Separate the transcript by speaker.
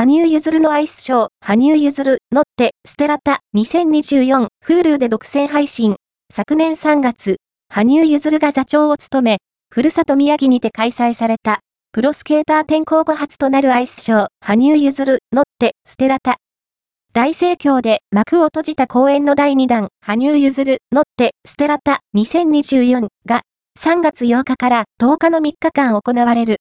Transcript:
Speaker 1: 羽生結弦のアイスショー、羽生結弦、乗って、ステラタ、2024、Hulu で独占配信。昨年3月、羽生結弦が座長を務め、ふるさと宮城にて開催された、プロスケーター転向後初となるアイスショー、羽生結弦、乗って、ステラタ。大盛況で幕を閉じた公演の第2弾、羽生結弦、乗って、ステラタ、2024が、3月8日から10日の3日間行われる。